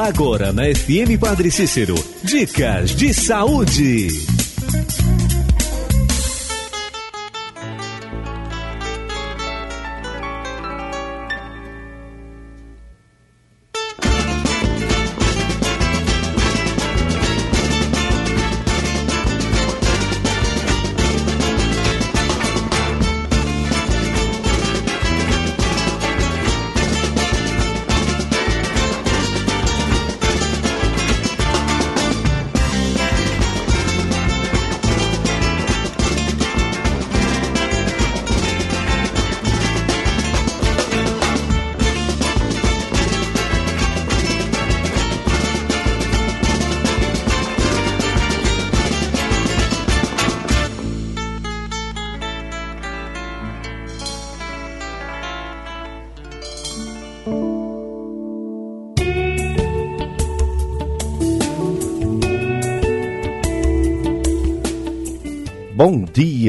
Agora na FM Padre Cícero, dicas de saúde.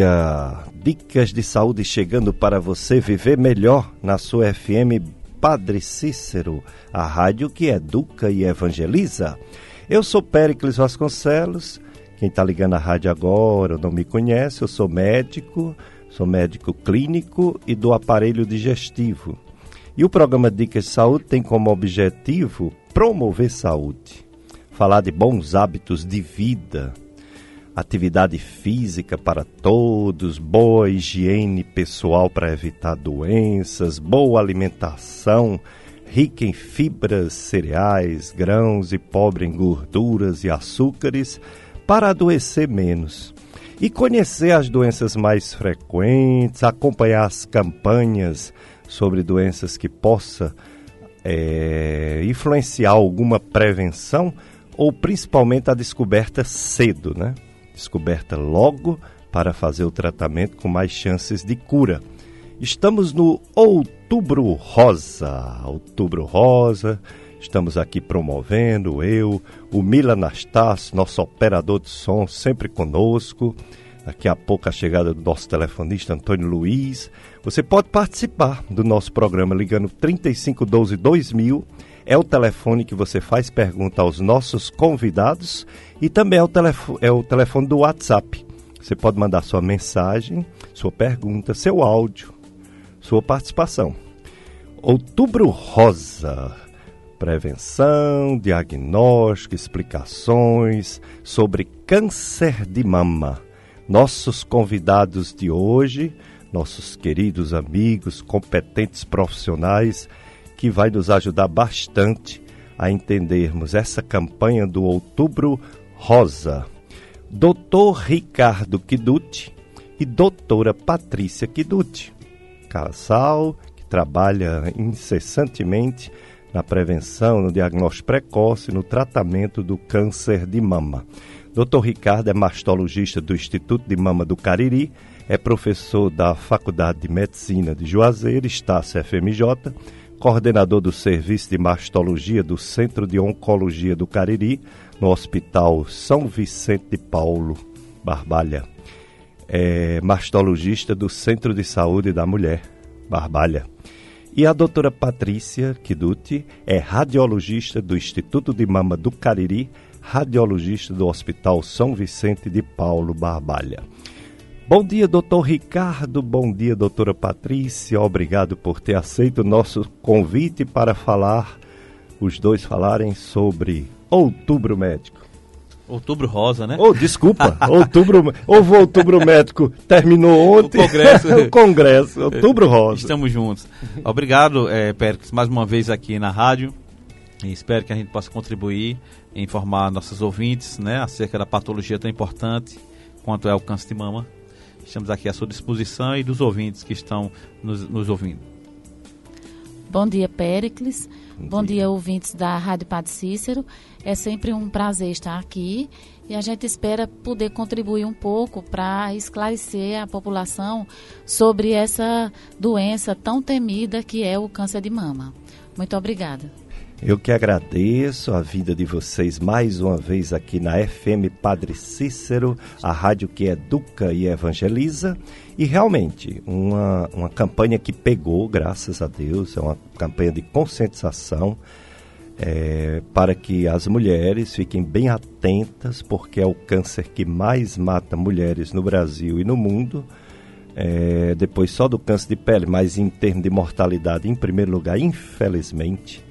Dia! Dicas de saúde chegando para você viver melhor na sua FM Padre Cícero, a rádio que educa e evangeliza. Eu sou Péricles Vasconcelos. Quem está ligando a rádio agora não me conhece, eu sou médico, sou médico clínico e do aparelho digestivo. E o programa Dicas de Saúde tem como objetivo promover saúde, falar de bons hábitos de vida, atividade física para todos, boa higiene pessoal para evitar doenças, boa alimentação, rica em fibras, cereais, grãos e pobre em gorduras e açúcares, para adoecer menos. E conhecer as doenças mais frequentes, acompanhar as campanhas sobre doenças que possa é, influenciar alguma prevenção ou principalmente a descoberta cedo, né? Descoberta logo para fazer o tratamento com mais chances de cura. Estamos no Outubro Rosa. Outubro Rosa, estamos aqui promovendo, eu, o Mila Anastácio, nosso operador de som, sempre conosco. Daqui a pouco a chegada do nosso telefonista Antônio Luiz. Você pode participar do nosso programa ligando 3512 2000 é o telefone que você faz pergunta aos nossos convidados e também é o, telefone, é o telefone do WhatsApp. Você pode mandar sua mensagem, sua pergunta, seu áudio, sua participação. Outubro Rosa. Prevenção, diagnóstico, explicações sobre câncer de mama. Nossos convidados de hoje, nossos queridos amigos, competentes profissionais, que vai nos ajudar bastante a entendermos essa campanha do Outubro Rosa. Doutor Ricardo Kiduti e doutora Patrícia Kiduti, casal que trabalha incessantemente na prevenção, no diagnóstico precoce no tratamento do câncer de mama. Dr. Ricardo é mastologista do Instituto de Mama do Cariri, é professor da Faculdade de Medicina de Juazeiro, Estácio FMJ, coordenador do Serviço de Mastologia do Centro de Oncologia do Cariri, no Hospital São Vicente de Paulo, Barbalha. É mastologista do Centro de Saúde da Mulher, Barbalha. E a doutora Patrícia Kiduti é radiologista do Instituto de Mama do Cariri, radiologista do Hospital São Vicente de Paulo, Barbalha. Bom dia, doutor Ricardo. Bom dia, doutora Patrícia. Obrigado por ter aceito o nosso convite para falar, os dois falarem sobre Outubro Médico. Outubro Rosa, né? Oh, desculpa, outubro, houve outubro médico, terminou ontem. O congresso. o congresso, outubro rosa. Estamos juntos. Obrigado, é, mais uma vez aqui na rádio. E espero que a gente possa contribuir, informar nossos ouvintes, né, acerca da patologia tão importante quanto é o câncer de mama Estamos aqui à sua disposição e dos ouvintes que estão nos, nos ouvindo. Bom dia, Péricles. Bom, Bom dia. dia. ouvintes da Rádio Padre Cícero. É sempre um prazer estar aqui e a gente espera poder contribuir um pouco para esclarecer a população sobre essa doença tão temida que é o câncer de mama. Muito obrigada. Eu que agradeço a vida de vocês mais uma vez aqui na FM Padre Cícero, a rádio que educa e evangeliza. E realmente, uma, uma campanha que pegou, graças a Deus, é uma campanha de conscientização. é, para que as mulheres fiquem bem atentas, porque é o câncer que mais mata mulheres no Brasil e no mundo. É, depois só do câncer de pele, mas em termos de mortalidade, em primeiro lugar, infelizmente,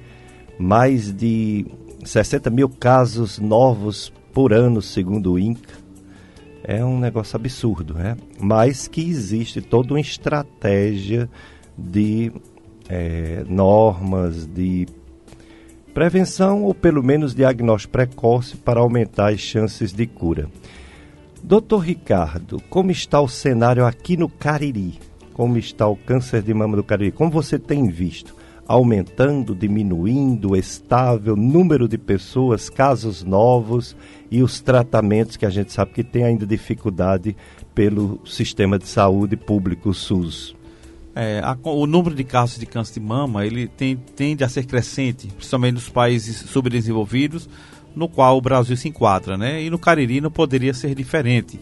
mais de 60 mil casos novos por ano, segundo o INCA. É um negócio absurdo, né? Mas que existe toda uma estratégia de é, normas, de prevenção ou pelo menos diagnóstico precoce para aumentar as chances de cura. Doutor Ricardo, como está o cenário aqui no Cariri? Como está o câncer de mama do Cariri? Como você tem visto? Aumentando, diminuindo, estável, número de pessoas, casos novos e os tratamentos que a gente sabe que tem ainda dificuldade pelo sistema de saúde público SUS. É, a, o número de casos de câncer de mama ele tem, tende a ser crescente, principalmente nos países subdesenvolvidos, no qual o Brasil se enquadra, né? E no Cariri não poderia ser diferente.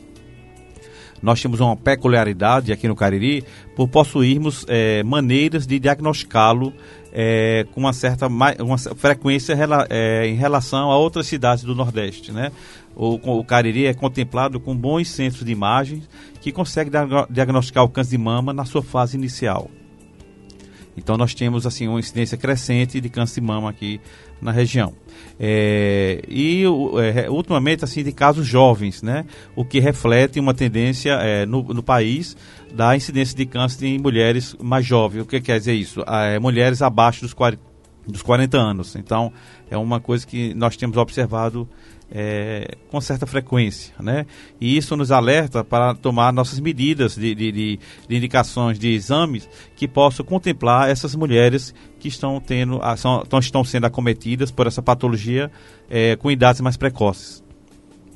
Nós temos uma peculiaridade aqui no Cariri por possuirmos é, maneiras de diagnosticá-lo é, com uma certa uma frequência é, em relação a outras cidades do Nordeste, né? O, o Cariri é contemplado com bons centros de imagens que conseguem diagnosticar o câncer de mama na sua fase inicial. Então nós temos assim uma incidência crescente de câncer de mama aqui na região. É, e é, ultimamente assim de casos jovens, né? O que reflete uma tendência é, no, no, país da incidência de câncer em mulheres mais jovens. O que quer dizer isso? É, mulheres abaixo dos 40, dos 40 anos. Então é uma coisa que nós temos observado é, com certa frequência, né? E isso nos alerta para tomar nossas medidas de, de, de, de indicações de exames que possam contemplar essas mulheres que estão tendo, são, estão sendo acometidas por essa patologia é, com idades mais precoces.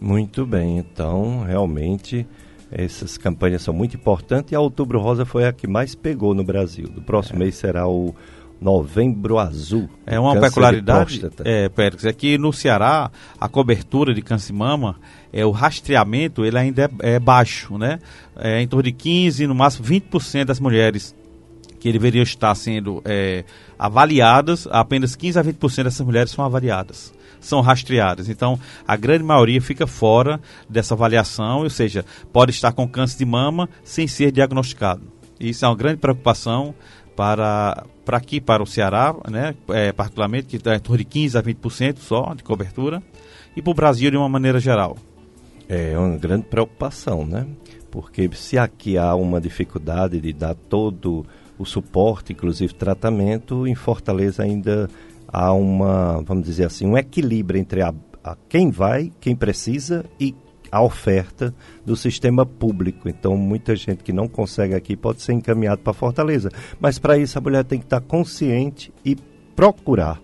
Muito bem, então realmente essas campanhas são muito importantes e a Outubro Rosa foi a que mais pegou no Brasil. Do próximo é. mês será o Novembro Azul. É uma peculiaridade, é, Pérez, é que no Ceará a cobertura de câncer de mama, é, o rastreamento ele ainda é, é baixo, né? É, em torno de 15, no máximo 20% das mulheres que deveriam estar sendo é, avaliadas, apenas 15 a 20% dessas mulheres são avaliadas, são rastreadas. Então, a grande maioria fica fora dessa avaliação, ou seja, pode estar com câncer de mama sem ser diagnosticado. Isso é uma grande preocupação para, para aqui, para o Ceará, né, é, particularmente, que está em torno de 15% a 20% só de cobertura, e para o Brasil de uma maneira geral. É uma grande preocupação, né? Porque se aqui há uma dificuldade de dar todo o suporte, inclusive tratamento, em Fortaleza ainda há uma, vamos dizer assim, um equilíbrio entre a, a quem vai, quem precisa e a oferta do sistema público. Então, muita gente que não consegue aqui pode ser encaminhado para Fortaleza. Mas para isso a mulher tem que estar consciente e procurar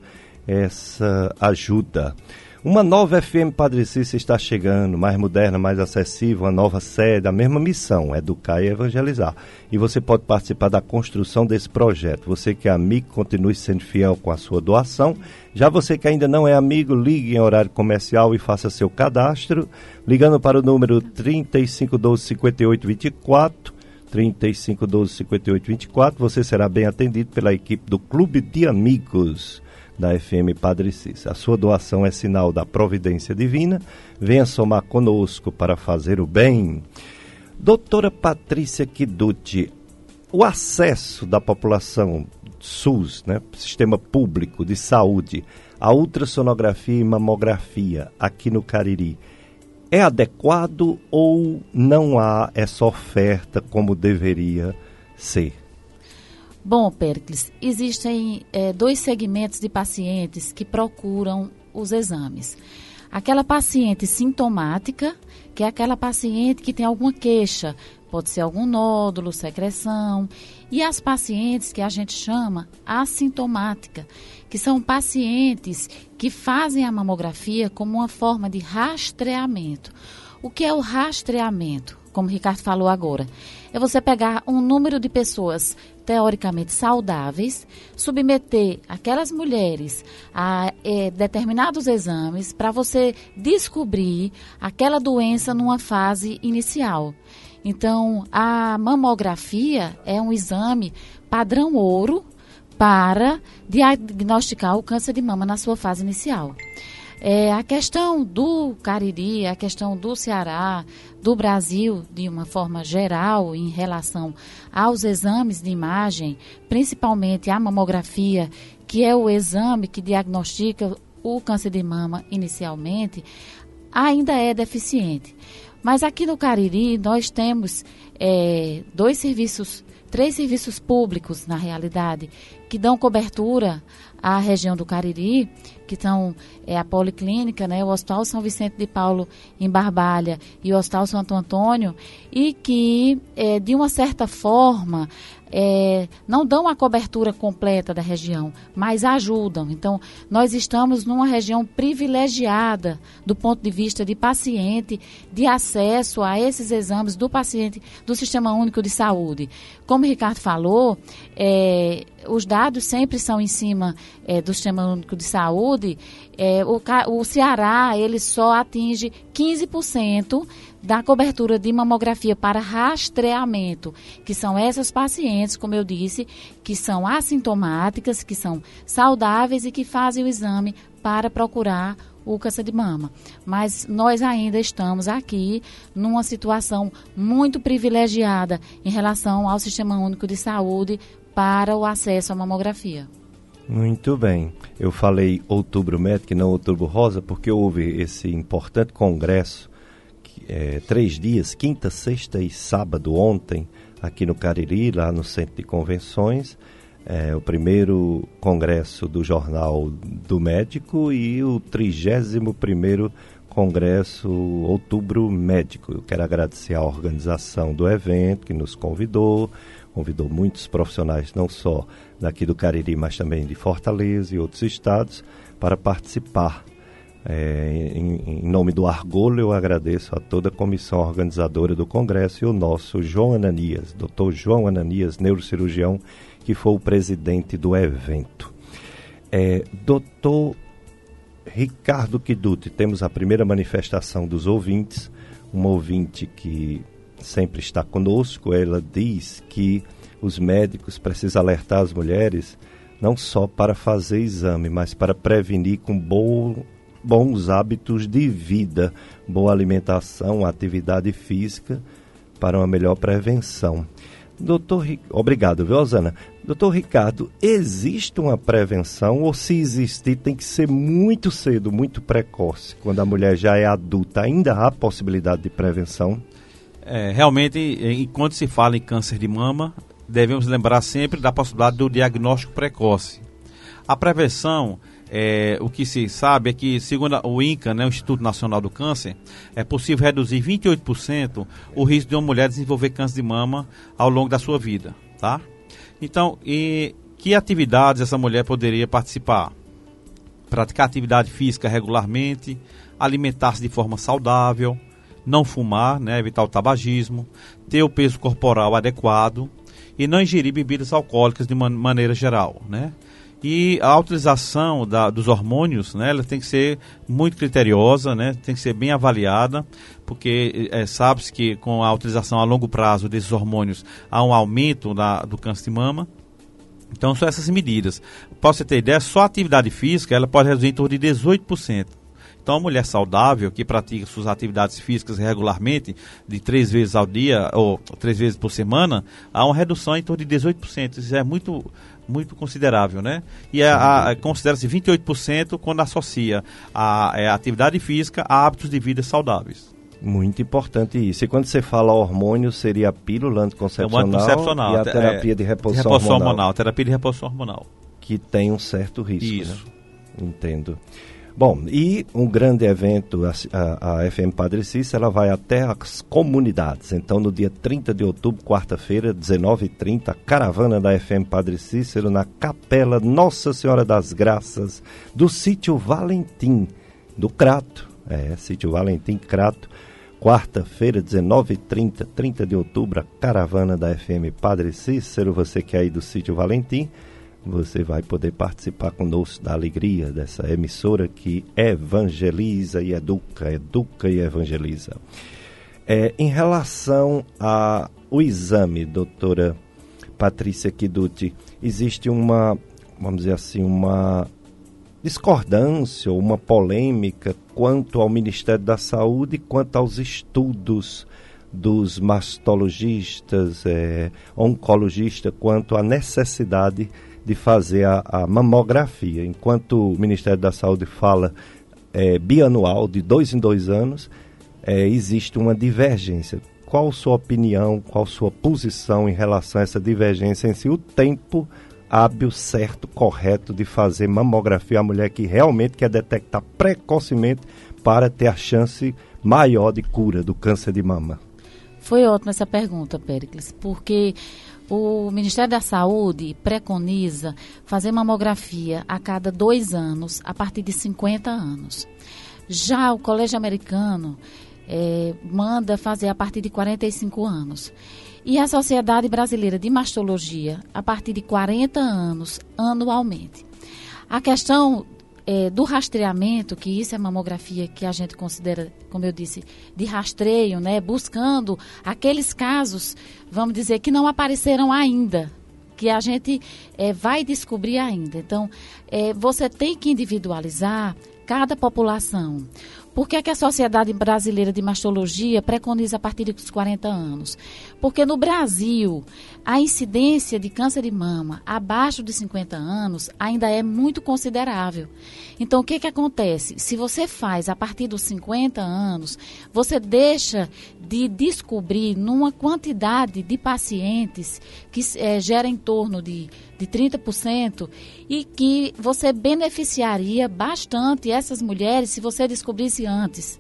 essa ajuda. Uma nova FM Padre Cícero está chegando, mais moderna, mais acessível, uma nova sede, a mesma missão, educar e evangelizar. E você pode participar da construção desse projeto. Você que é amigo, continue sendo fiel com a sua doação. Já você que ainda não é amigo, ligue em horário comercial e faça seu cadastro, ligando para o número 3512 5824. 3512 5824, você será bem atendido pela equipe do Clube de Amigos da FM Padre Cícero. A sua doação é sinal da providência divina. Venha somar conosco para fazer o bem. Doutora Patrícia Kiduti, o acesso da população SUS, né, sistema público de saúde, a ultrassonografia e mamografia aqui no Cariri, é adequado ou não há essa oferta como deveria ser? Bom, Pericles, existem é, dois segmentos de pacientes que procuram os exames. Aquela paciente sintomática, que é aquela paciente que tem alguma queixa, pode ser algum nódulo, secreção, e as pacientes que a gente chama assintomática, que são pacientes que fazem a mamografia como uma forma de rastreamento. O que é o rastreamento? Como o Ricardo falou agora, é você pegar um número de pessoas teoricamente saudáveis, submeter aquelas mulheres a é, determinados exames para você descobrir aquela doença numa fase inicial. Então, a mamografia é um exame padrão ouro para diagnosticar o câncer de mama na sua fase inicial. É, a questão do Cariri, a questão do Ceará, do Brasil, de uma forma geral, em relação aos exames de imagem, principalmente a mamografia, que é o exame que diagnostica o câncer de mama inicialmente, ainda é deficiente. Mas aqui no Cariri nós temos é, dois serviços, três serviços públicos, na realidade, que dão cobertura à região do Cariri, que são é, a Policlínica, né, o Hospital São Vicente de Paulo em Barbalha e o Hospital Santo Antônio, e que, é, de uma certa forma, é, não dão a cobertura completa da região, mas ajudam. Então, nós estamos numa região privilegiada do ponto de vista de paciente, de acesso a esses exames do paciente do Sistema Único de Saúde. Como o Ricardo falou, é, os dados sempre são em cima é, do Sistema Único de Saúde. É, o, o Ceará, ele só atinge 15% da cobertura de mamografia para rastreamento, que são essas pacientes, como eu disse, que são assintomáticas, que são saudáveis e que fazem o exame para procurar o câncer de mama. Mas nós ainda estamos aqui numa situação muito privilegiada em relação ao Sistema Único de Saúde para o acesso à mamografia. Muito bem. Eu falei outubro médico e não outubro rosa porque houve esse importante congresso é, três dias, quinta, sexta e sábado ontem, aqui no Cariri, lá no Centro de Convenções. É, o primeiro congresso do Jornal do Médico e o 31 primeiro Congresso Outubro Médico. Eu quero agradecer a organização do evento que nos convidou, convidou muitos profissionais, não só daqui do Cariri, mas também de Fortaleza e outros estados, para participar é, em, em, nome do Argolo, eu agradeço a toda a comissão organizadora do Congresso e o nosso João Ananias, doutor João Ananias, neurocirurgião, que foi o presidente do evento. É, doutor Ricardo Kiduti, temos a primeira manifestação dos ouvintes, uma ouvinte que sempre está conosco, ela diz que os médicos precisam alertar as mulheres não só para fazer exame, mas para prevenir com bom bons hábitos de vida, boa alimentação, atividade física para uma melhor prevenção. Doutor, obrigado, viu, Osana? Doutor Ricardo, existe uma prevenção ou se existir tem que ser muito cedo, muito precoce, quando a mulher já é adulta, ainda há possibilidade de prevenção? É, realmente, enquanto se fala em câncer de mama, devemos lembrar sempre da possibilidade do diagnóstico precoce. A prevenção é, o que se sabe é que, segundo o INCA, né, o Instituto Nacional do Câncer, é possível reduzir 28% o risco de uma mulher desenvolver câncer de mama ao longo da sua vida, tá? Então, e que atividades essa mulher poderia participar? Praticar atividade física regularmente, alimentar-se de forma saudável, não fumar, né, evitar o tabagismo, ter o peso corporal adequado e não ingerir bebidas alcoólicas de man maneira geral, né? E a utilização da, dos hormônios, né, ela tem que ser muito criteriosa, né, tem que ser bem avaliada, porque é, sabe-se que com a utilização a longo prazo desses hormônios há um aumento da, do câncer de mama. Então são essas medidas. Para você ter ideia, só a atividade física ela pode reduzir em torno de 18%. Então, a mulher saudável que pratica suas atividades físicas regularmente, de três vezes ao dia ou três vezes por semana, há uma redução em torno de 18%. Isso é muito, muito considerável, né? E é, considera-se 28% quando associa a, a, é, atividade física a hábitos de vida saudáveis. Muito importante isso. E quando você fala hormônio, seria a pílula anticoncepcional, é anticoncepcional e a terapia é, de reposição, de reposição hormonal. hormonal. Terapia de reposição hormonal. Que tem um certo risco. Isso. Né? Entendo. Bom, e um grande evento, a, a, FM Padre Cícero, ela vai até as comunidades. Então, no dia 30 de outubro, quarta-feira, 19h30, caravana da FM Padre Cícero na Capela Nossa Senhora das Graças, do sítio Valentim, do Crato. É, sítio Valentim Crato. Quarta-feira, 19h30, 30 de outubro, a caravana da FM Padre Cícero. Você que é aí do sítio Valentim você vai poder participar conosco da alegria dessa emissora que evangeliza e educa, educa e evangeliza. É, em relação ao exame, doutora Patrícia Kiduti, existe uma vamos dizer assim, uma discordância ou uma polêmica quanto ao Ministério da Saúde quanto aos estudos dos mastologistas, é, oncologistas, quanto à necessidade de fazer a, a, mamografia. Enquanto o Ministério da Saúde fala é, bianual, de dois em dois anos, é, existe uma divergência. Qual sua opinião, qual sua posição em relação a essa divergência em si? O tempo hábil, certo, correto de fazer mamografia a mulher que realmente quer detectar precocemente para ter a chance maior de cura do câncer de mama? Foi ótima essa pergunta, Pericles, porque o Ministério da Saúde preconiza fazer mamografia a cada dois anos, a partir de 50 anos. Já o Colégio Americano é, manda fazer a partir de 45 anos. E a Sociedade Brasileira de Mastologia, a partir de 40 anos, anualmente. A questão é, do rastreamento, que isso é mamografia que a gente considera, como eu disse, de rastreio, né? Buscando aqueles casos, vamos dizer, que não apareceram ainda, que a gente é, vai descobrir ainda. Então, é, você tem que individualizar cada população. Por que, é que a Sociedade Brasileira de Mastologia preconiza a partir dos 40 anos? Porque no Brasil, a incidência de câncer de mama abaixo de 50 anos ainda é muito considerável. Então, o que, que acontece? Se você faz a partir dos 50 anos, você deixa de descobrir numa quantidade de pacientes que é, gera em torno de, de 30% e que você beneficiaria bastante essas mulheres se você descobrisse antes.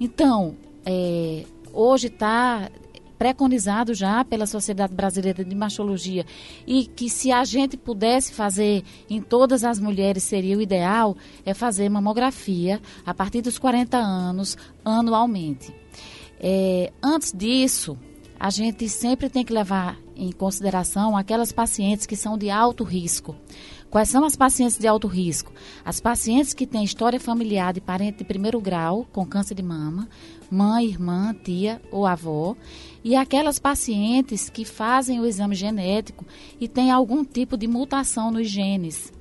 Então, é, hoje está preconizado já pela Sociedade Brasileira de Mastologia e que se a gente pudesse fazer em todas as mulheres seria o ideal, é fazer mamografia a partir dos 40 anos anualmente. É, antes disso, a gente sempre tem que levar em consideração aquelas pacientes que são de alto risco. Quais são as pacientes de alto risco? As pacientes que têm história familiar de parente de primeiro grau com câncer de mama, mãe, irmã, tia ou avó, e aquelas pacientes que fazem o exame genético e têm algum tipo de mutação nos genes.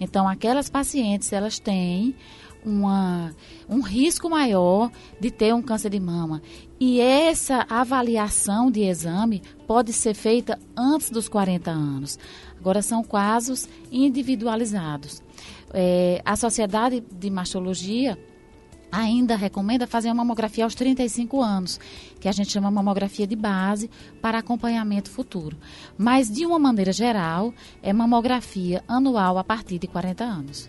Então, aquelas pacientes, elas têm uma, um risco maior de ter um câncer de mama. E essa avaliação de exame pode ser feita antes dos 40 anos. Agora, são casos individualizados. É, a Sociedade de Mastologia ainda recomenda fazer uma mamografia aos 35 anos, que a gente chama mamografia de base para acompanhamento futuro. Mas, de uma maneira geral, é mamografia anual a partir de 40 anos.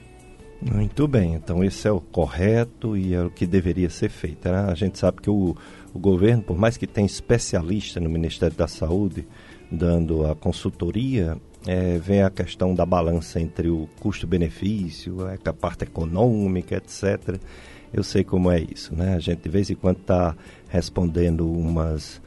Muito bem, então esse é o correto e é o que deveria ser feito. Né? A gente sabe que o, o governo, por mais que tenha especialista no Ministério da Saúde dando a consultoria, é, vem a questão da balança entre o custo-benefício, é, a parte econômica, etc. Eu sei como é isso, né? A gente de vez em quando está respondendo umas,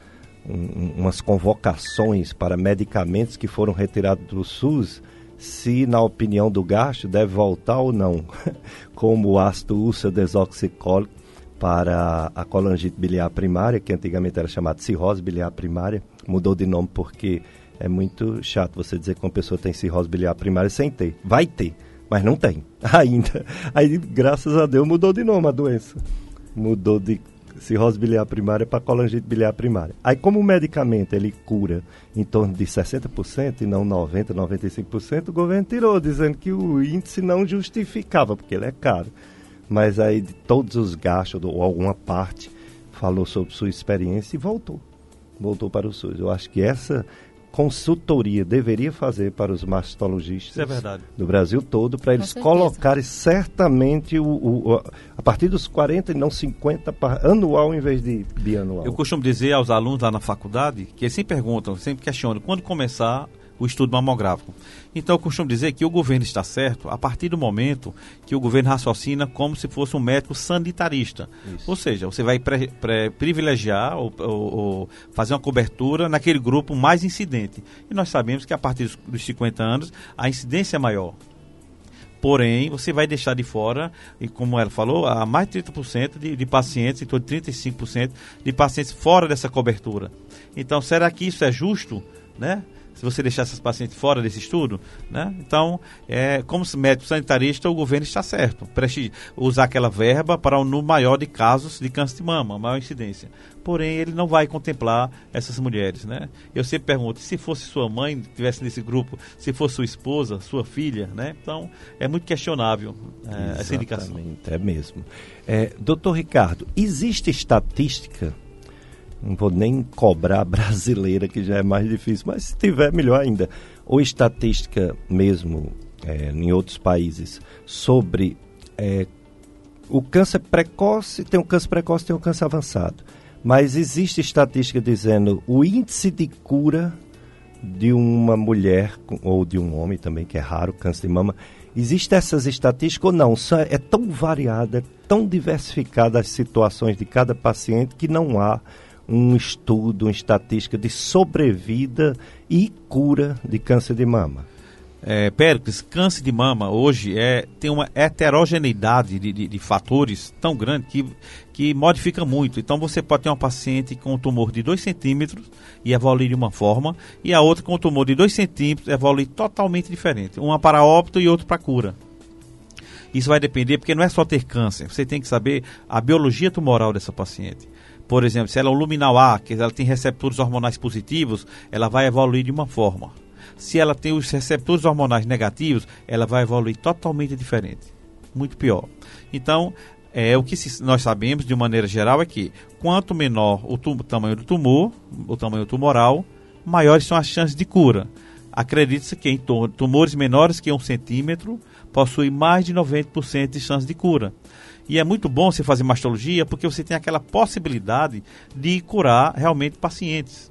um, umas convocações para medicamentos que foram retirados do SUS se, na opinião do gasto, deve voltar ou não, como o ácido úlcero desoxicólico para a colangite biliar primária, que antigamente era chamada cirrose biliar primária, mudou de nome porque é muito chato você dizer que uma pessoa tem cirrose biliar primária sem ter. Vai ter, mas não tem ainda. Aí, graças a Deus, mudou de nome a doença. Mudou de cirrose biliar primária para colangite biliar primária. Aí, como o medicamento ele cura em torno de 60% e não 90%, 95%, o governo tirou, dizendo que o índice não justificava, porque ele é caro. Mas aí, de todos os gastos, ou alguma parte, falou sobre sua experiência e voltou. Voltou para o SUS. Eu acho que essa consultoria deveria fazer para os mastologistas é do Brasil todo, para eles colocarem certamente o, o, o, a partir dos 40 e não 50 anual em vez de bianual. Eu costumo dizer aos alunos lá na faculdade que eles sempre perguntam, sempre questionam quando começar o estudo mamográfico. Então eu costumo dizer que o governo está certo a partir do momento que o governo raciocina como se fosse um médico sanitarista. Isso. Ou seja, você vai pre, pre, privilegiar ou, ou, ou, fazer uma cobertura naquele grupo mais incidente. E nós sabemos que a partir dos, dos 50 anos a incidência é maior. Porém, você vai deixar de fora, e como ela falou, há mais de 30% de, de pacientes, em torno de 35% de pacientes fora dessa cobertura. Então, será que isso é justo? Né? Se você deixar essas pacientes fora desse estudo, né? Então, é, como médico sanitarista, o governo está certo. Usar aquela verba para um número maior de casos de câncer de mama, maior incidência. Porém, ele não vai contemplar essas mulheres, né? Eu sempre pergunto, se fosse sua mãe, estivesse nesse grupo, se fosse sua esposa, sua filha, né? Então, é muito questionável é, essa indicação. é mesmo. É, doutor Ricardo, existe estatística não vou nem cobrar brasileira, que já é mais difícil, mas se tiver, melhor ainda. Ou estatística mesmo é, em outros países sobre é, o câncer precoce, tem o câncer precoce, tem o câncer avançado. Mas existe estatística dizendo o índice de cura de uma mulher ou de um homem também, que é raro, câncer de mama. Existem essas estatísticas ou não? É tão variada, é tão diversificada as situações de cada paciente que não há um estudo, uma estatística de sobrevida e cura de câncer de mama. É, Péricles, câncer de mama hoje é, tem uma heterogeneidade de, de, de, fatores tão grande que, que modifica muito. Então você pode ter uma paciente com um tumor de 2 centímetros e evoluir de uma forma, e a outra com um tumor de 2 centímetros evoluir totalmente diferente. Uma para óbito e outra para cura. Isso vai depender, porque não é só ter câncer, você tem que saber a biologia tumoral dessa paciente. Por exemplo, se ela é um luminal A, que ela tem receptores hormonais positivos, ela vai evoluir de uma forma. Se ela tem os receptores hormonais negativos, ela vai evoluir totalmente diferente. Muito pior. Então, é, o que nós sabemos de maneira geral é que quanto menor o, o tamanho do tumor, o tamanho tumoral, maiores são as chances de cura. Acredita-se que em tumores menores que um centímetro possuem mais de 90% de chance de cura. E é muito bom você fazer mastologia porque você tem aquela possibilidade de curar realmente pacientes.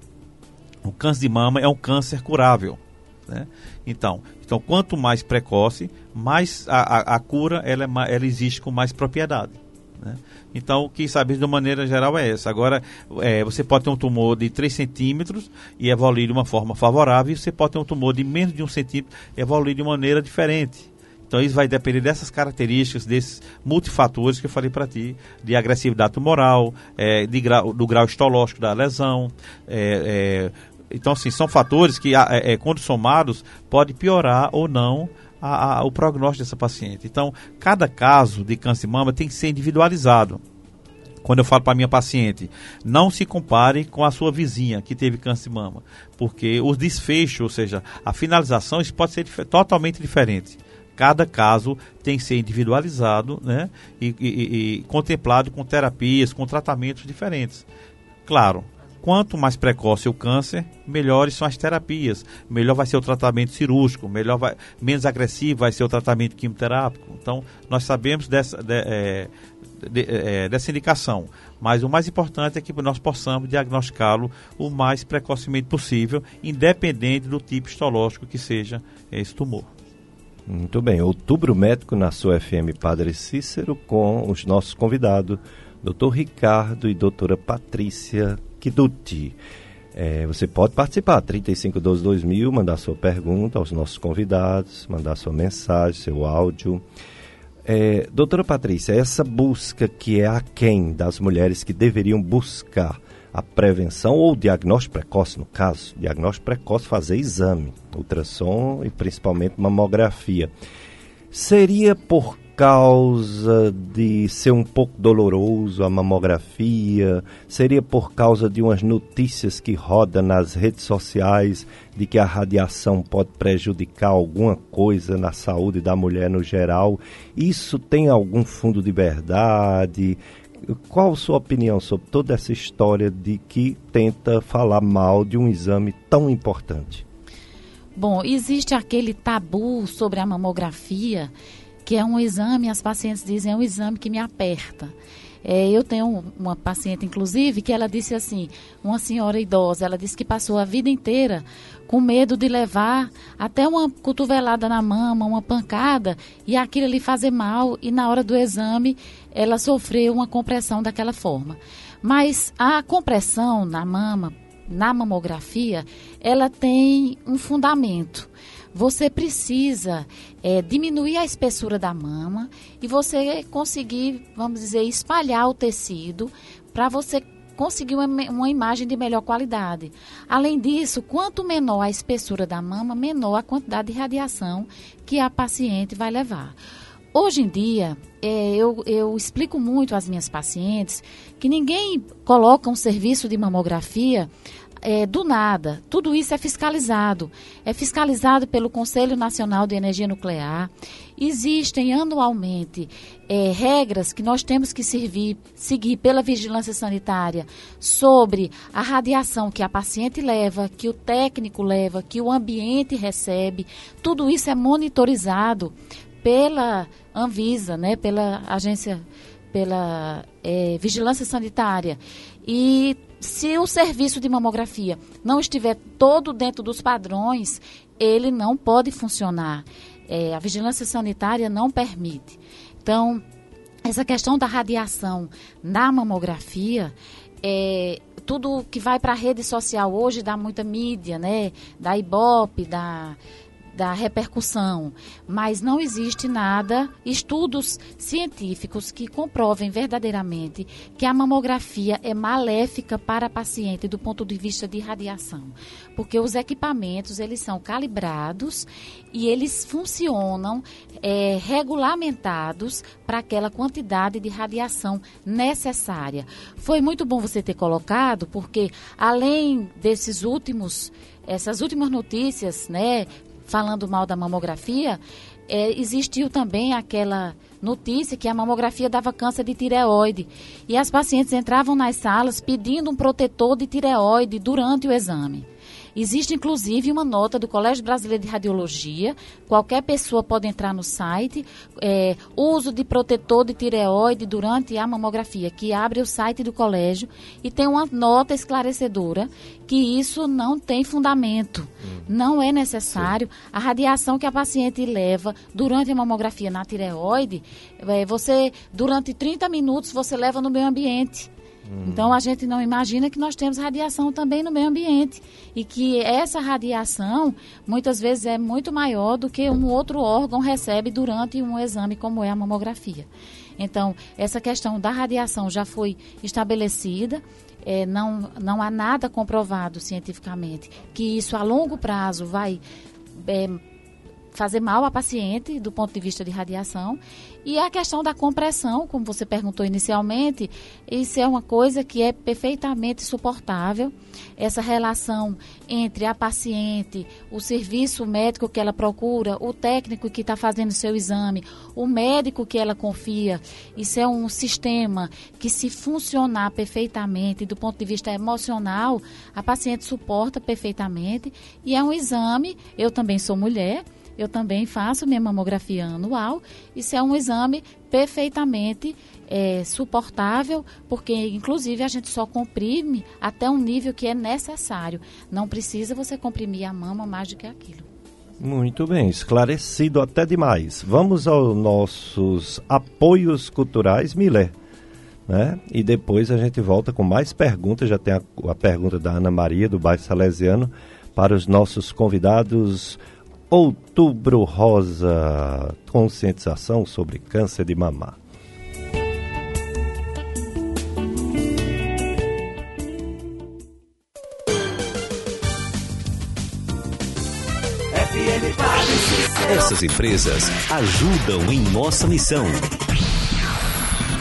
O câncer de mama é um câncer curável. Né? Então, então, quanto mais precoce, mais a, a, a cura ela, é, ela existe com mais propriedade. Né? Então, o que saber de maneira geral é essa. Agora, é, você pode ter um tumor de 3 centímetros e evoluir de uma forma favorável, e você pode ter um tumor de menos de 1 centímetro e evoluir de maneira diferente. Então isso vai depender dessas características, desses multifatores que eu falei para ti, de agressividade tumoral, é, de grau, do grau histológico da lesão. É, é, então, assim, são fatores que, é, é, quando somados, pode piorar ou não a, a, o prognóstico dessa paciente. Então, cada caso de câncer de mama tem que ser individualizado quando eu falo para minha paciente, não se compare com a sua vizinha que teve câncer de mama, porque os desfechos, ou seja, a finalização, isso pode ser dif totalmente diferente cada caso tem que ser individualizado né, e, e, e, contemplado com terapias, com tratamentos diferentes. Claro, quanto mais precoce o câncer, melhores são as terapias, melhor vai ser o tratamento cirúrgico, melhor vai, menos agressivo vai ser o tratamento quimioterápico. Então, nós sabemos dessa, de, é, de, é, dessa indicação, mas o mais importante é que nós possamos diagnosticá-lo o mais precocemente possível, independente do tipo histológico que seja esse tumor. Muito bem, Outubro Médico na sua FM Padre Cícero com os nossos convidados, Dr. Ricardo e doutora Patrícia Kiduti. É, você pode participar, 3512-2000, mandar sua pergunta aos nossos convidados, mandar sua mensagem, seu áudio. É, doutora Patrícia, essa busca que é aquém das mulheres que deveriam buscar a prevenção ou diagnóstico precoce, no caso, diagnóstico precoce, fazer exame, ultrassom e principalmente mamografia. Seria por causa de ser um pouco doloroso a mamografia? Seria por causa de umas notícias que rodam nas redes sociais de que a radiação pode prejudicar alguma coisa na saúde da mulher no geral? Isso tem algum fundo de verdade? Qual a sua opinião sobre toda essa história de que tenta falar mal de um exame tão importante? Bom, existe aquele tabu sobre a mamografia, que é um exame, as pacientes dizem, é um exame que me aperta. É, eu tenho uma paciente, inclusive, que ela disse assim, uma senhora idosa, ela disse que passou a vida inteira com medo de levar até uma cotovelada na mama, uma pancada, e aquilo lhe fazer mal, e na hora do exame ela sofreu uma compressão daquela forma. Mas a compressão na mama, na mamografia, ela tem um fundamento. Você precisa é, diminuir a espessura da mama e você conseguir, vamos dizer, espalhar o tecido para você conseguir uma, uma imagem de melhor qualidade. Além disso, quanto menor a espessura da mama, menor a quantidade de radiação que a paciente vai levar. Hoje em dia, é, eu, eu explico muito às minhas pacientes que ninguém coloca um serviço de mamografia é, do nada. Tudo isso é fiscalizado. É fiscalizado pelo Conselho Nacional de Energia Nuclear. Existem anualmente é, regras que nós temos que servir, seguir pela vigilância sanitária sobre a radiação que a paciente leva, que o técnico leva, que o ambiente recebe. Tudo isso é monitorizado pela Anvisa, né, pela agência, pela é, vigilância sanitária. E se o serviço de mamografia não estiver todo dentro dos padrões, ele não pode funcionar. É, a vigilância sanitária não permite. Então, essa questão da radiação na mamografia, é, tudo que vai para a rede social hoje dá muita mídia, né? Da Ibope, da da repercussão, mas não existe nada, estudos científicos que comprovem verdadeiramente que a mamografia é maléfica para a paciente do ponto de vista de radiação, porque os equipamentos eles são calibrados e eles funcionam é, regulamentados para aquela quantidade de radiação necessária. Foi muito bom você ter colocado, porque além desses últimos essas últimas notícias, né, falando mal da mamografia, é, existiu também aquela notícia que a mamografia dava câncer de tireoide. E as pacientes entravam nas salas pedindo um protetor de tireoide durante o exame. Existe inclusive uma nota do Colégio Brasileiro de Radiologia. Qualquer pessoa pode entrar no site. É, uso de protetor de tireoide durante a mamografia, que abre o site do colégio e tem uma nota esclarecedora que isso não tem fundamento. Hum. Não é necessário. Sim. A radiação que a paciente leva durante a mamografia na tireoide, é, você, durante 30 minutos, você leva no meio ambiente. Hum. Então a gente não imagina que nós temos radiação também no meio ambiente e que essa radiação muitas vezes é muito maior do que um outro órgão recebe durante um exame como é a mamografia. Então essa questão da radiação já foi estabelecida. É, não, não há nada comprovado cientificamente que isso a longo prazo vai é, fazer mal à paciente do ponto de vista de radiação. E a questão da compressão, como você perguntou inicialmente, isso é uma coisa que é perfeitamente suportável. Essa relação entre a paciente, o serviço médico que ela procura, o técnico que está fazendo seu exame, o médico que ela confia, isso é um sistema que, se funcionar perfeitamente do ponto de vista emocional, a paciente suporta perfeitamente. E é um exame, eu também sou mulher eu também faço minha mamografia anual. Isso é um exame perfeitamente é, suportável, porque inclusive a gente só comprime até um nível que é necessário. Não precisa você comprimir a mama mais do que aquilo. Muito bem, esclarecido até demais. Vamos aos nossos apoios culturais, Milé. Né? E depois a gente volta com mais perguntas. Já tem a, a pergunta da Ana Maria, do bairro Salesiano, para os nossos convidados Outubro Rosa, conscientização sobre câncer de mama. Essas empresas ajudam em nossa missão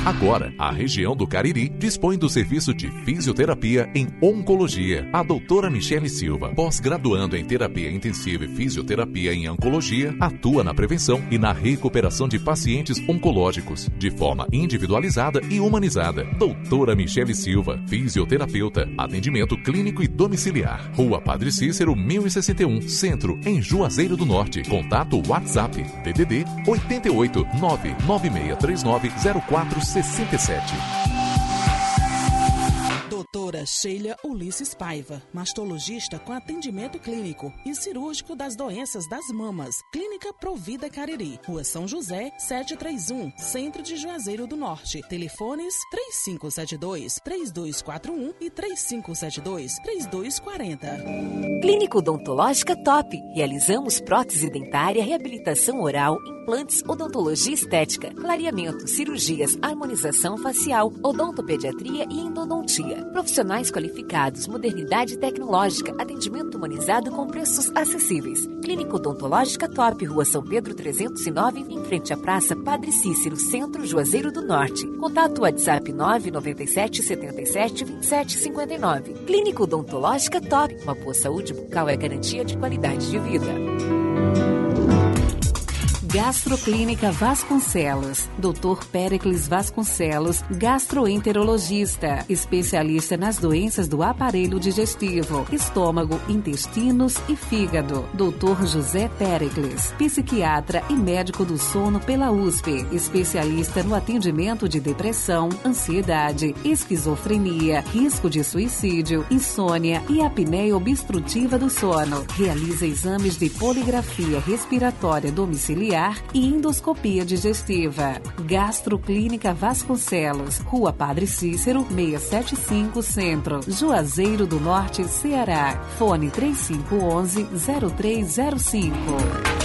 Agora, a região do Cariri dispõe do serviço de fisioterapia em oncologia. A doutora Michele Silva, pós-graduando em terapia intensiva e fisioterapia em oncologia, atua na prevenção e na recuperação de pacientes oncológicos, de forma individualizada e humanizada. Doutora Michele Silva, fisioterapeuta, atendimento clínico e domiciliar. Rua Padre Cícero, 1061, Centro, em Juazeiro do Norte. Contato WhatsApp, DDD 88 99639 04 67. Doutora Sheila Ulisses Paiva, mastologista com atendimento clínico e cirúrgico das doenças das mamas. Clínica Provida Cariri, Rua São José, 731, Centro de Juazeiro do Norte. Telefones 3572-3241 e 3572-3240. Clínica Odontológica Top. Realizamos prótese dentária, reabilitação oral, implantes, odontologia estética, clareamento, cirurgias, harmonização facial, odontopediatria e endodontia. Profissionais qualificados, modernidade tecnológica, atendimento humanizado com preços acessíveis. Clínica Odontológica Top, Rua São Pedro 309, em frente à Praça Padre Cícero, Centro Juazeiro do Norte. Contato WhatsApp 997 77 27 59. Clínica Odontológica Top. Uma boa saúde bucal é garantia de qualidade de vida. Gastroclínica Vasconcelos. Dr. Pericles Vasconcelos, gastroenterologista, especialista nas doenças do aparelho digestivo, estômago, intestinos e fígado. Dr. José Pericles, psiquiatra e médico do sono pela USP, especialista no atendimento de depressão, ansiedade, esquizofrenia, risco de suicídio, insônia e apneia obstrutiva do sono. Realiza exames de poligrafia respiratória domiciliar e endoscopia digestiva. Gastroclínica Vasconcelos, Rua Padre Cícero, 675 Centro, Juazeiro do Norte, Ceará. Fone 3511 0305.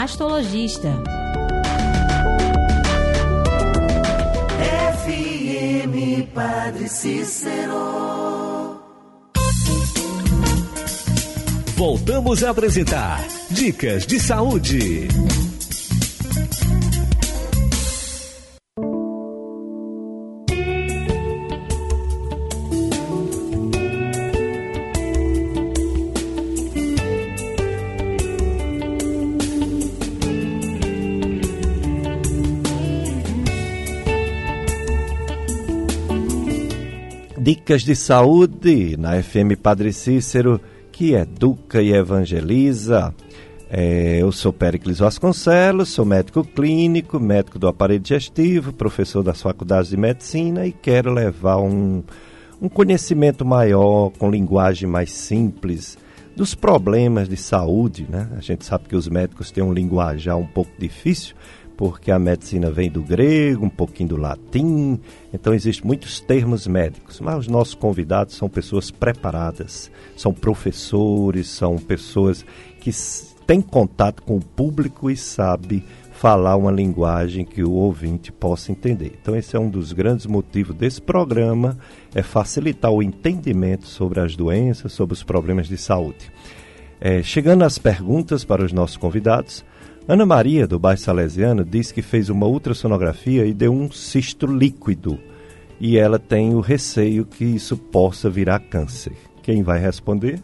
FM Padre Cícero. Voltamos a apresentar Dicas de Saúde. Dicas de saúde na FM Padre Cícero, que educa e evangeliza. É, eu sou Péricles Vasconcelos, sou médico clínico, médico do aparelho digestivo, professor das faculdades de medicina e quero levar um, um conhecimento maior, com linguagem mais simples, dos problemas de saúde. Né? A gente sabe que os médicos têm um linguajar um pouco difícil, porque a medicina vem do grego, um pouquinho do latim, então existem muitos termos médicos, mas os nossos convidados são pessoas preparadas, são professores, são pessoas que têm contato com o público e sabem falar uma linguagem que o ouvinte possa entender. Então esse é um dos grandes motivos desse programa, é facilitar o entendimento sobre as doenças, sobre os problemas de saúde. É, chegando às perguntas para os nossos convidados, Ana Maria, do bairro Salesiano, diz que fez uma ultrassonografia e deu um cisto líquido. E ela tem o receio que isso possa virar câncer. Quem vai responder?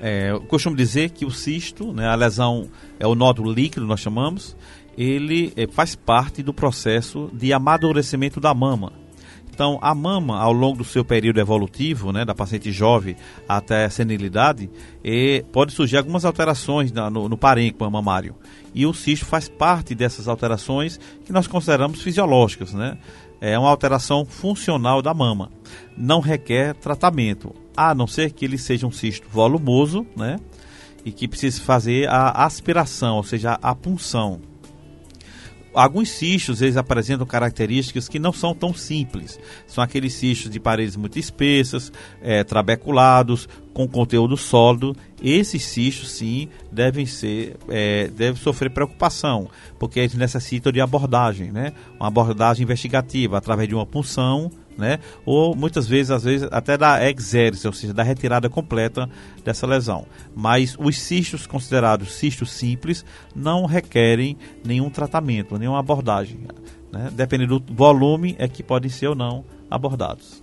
É, eu costumo dizer que o cisto, né, a lesão é o nódulo líquido, nós chamamos, ele é, faz parte do processo de amadurecimento da mama. Então, a mama, ao longo do seu período evolutivo, né, da paciente jovem até a senilidade, e pode surgir algumas alterações na, no, no parênquima mamário. E o cisto faz parte dessas alterações que nós consideramos fisiológicas, né? É uma alteração funcional da mama. Não requer tratamento, a não ser que ele seja um cisto volumoso, né? E que precise fazer a aspiração, ou seja, a punção alguns cistos eles apresentam características que não são tão simples. São aqueles cistos de paredes muito espessas, é, trabeculados, com conteúdo sólido. Esses cistos, sim, devem ser, é, devem sofrer preocupação, porque eles necessitam de abordagem, né? Uma abordagem investigativa através de uma punção né? Ou muitas vezes, às vezes, até da exército, ou seja, da retirada completa dessa lesão. Mas os cistos considerados cistos simples não requerem nenhum tratamento, nenhuma abordagem. Né? Dependendo do volume, é que podem ser ou não abordados.